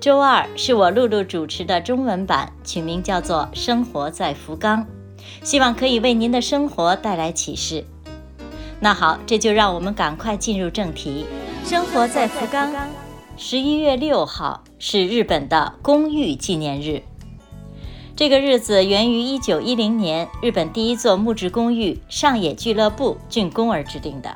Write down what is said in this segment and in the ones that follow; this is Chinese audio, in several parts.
周二是我露露主持的中文版，取名叫做《生活在福冈》，希望可以为您的生活带来启示。那好，这就让我们赶快进入正题。生活在福冈，十一月六号是日本的公寓纪念日。这个日子源于一九一零年日本第一座木质公寓上野俱乐部竣工而制定的。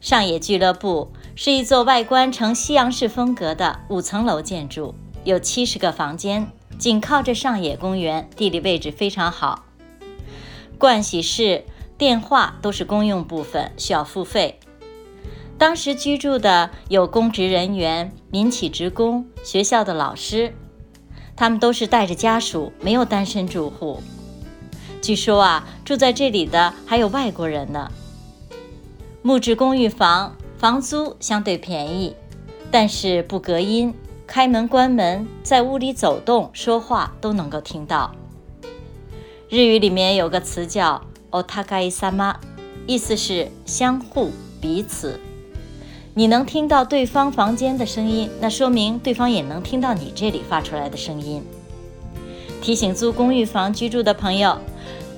上野俱乐部是一座外观呈西洋式风格的五层楼建筑，有七十个房间，紧靠着上野公园，地理位置非常好。盥洗室、电话都是公用部分，需要付费。当时居住的有公职人员、民企职工、学校的老师，他们都是带着家属，没有单身住户。据说啊，住在这里的还有外国人呢。木质公寓房房租相对便宜，但是不隔音，开门关门，在屋里走动、说话都能够听到。日语里面有个词叫 “otakai 意思是相互、彼此。你能听到对方房间的声音，那说明对方也能听到你这里发出来的声音。提醒租公寓房居住的朋友，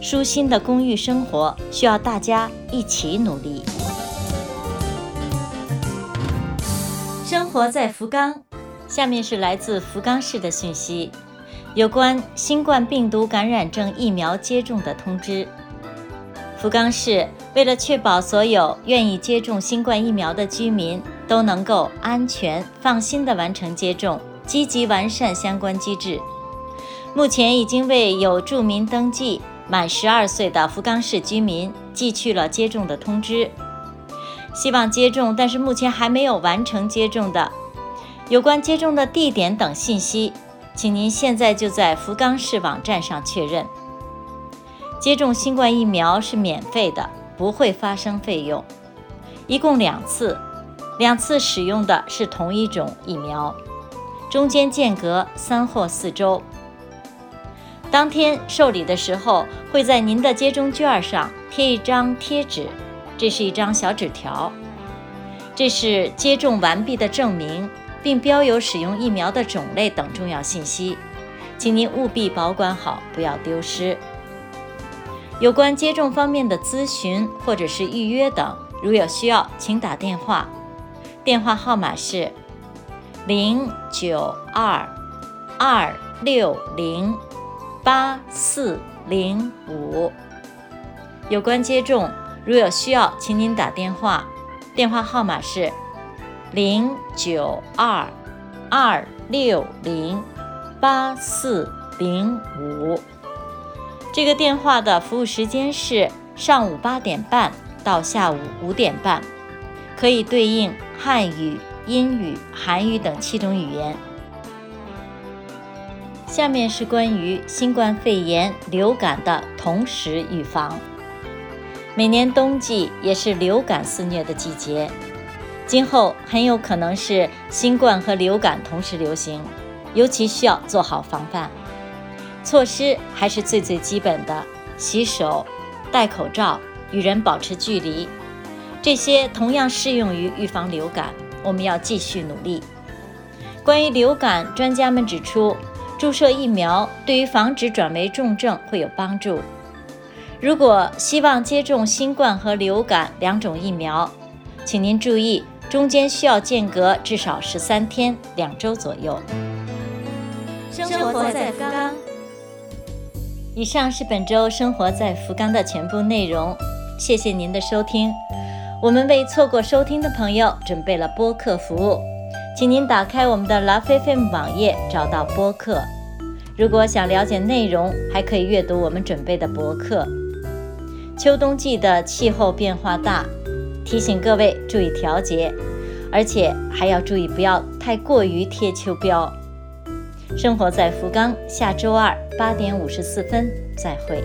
舒心的公寓生活需要大家一起努力。生活在福冈，下面是来自福冈市的讯息，有关新冠病毒感染症疫苗接种的通知。福冈市为了确保所有愿意接种新冠疫苗的居民都能够安全放心地完成接种，积极完善相关机制。目前已经为有住民登记满十二岁的福冈市居民寄去了接种的通知。希望接种，但是目前还没有完成接种的，有关接种的地点等信息，请您现在就在福冈市网站上确认。接种新冠疫苗是免费的，不会发生费用，一共两次，两次使用的是同一种疫苗，中间间隔三或四周。当天受理的时候，会在您的接种券上贴一张贴纸。这是一张小纸条，这是接种完毕的证明，并标有使用疫苗的种类等重要信息，请您务必保管好，不要丢失。有关接种方面的咨询或者是预约等，如有需要，请打电话，电话号码是零九二二六零八四零五。有关接种。如有需要，请您打电话，电话号码是零九二二六零八四零五。这个电话的服务时间是上午八点半到下午五点半，可以对应汉语、英语、韩语等七种语言。下面是关于新冠肺炎、流感的同时预防。每年冬季也是流感肆虐的季节，今后很有可能是新冠和流感同时流行，尤其需要做好防范措施，还是最最基本的洗手、戴口罩、与人保持距离，这些同样适用于预防流感。我们要继续努力。关于流感，专家们指出，注射疫苗对于防止转为重症会有帮助。如果希望接种新冠和流感两种疫苗，请您注意，中间需要间隔至少十三天，两周左右。生活在福冈。以上是本周生活在福冈的全部内容，谢谢您的收听。我们为错过收听的朋友准备了播客服务，请您打开我们的 Love FM 网页，找到播客。如果想了解内容，还可以阅读我们准备的博客。秋冬季的气候变化大，提醒各位注意调节，而且还要注意不要太过于贴秋膘。生活在福冈，下周二八点五十四分再会。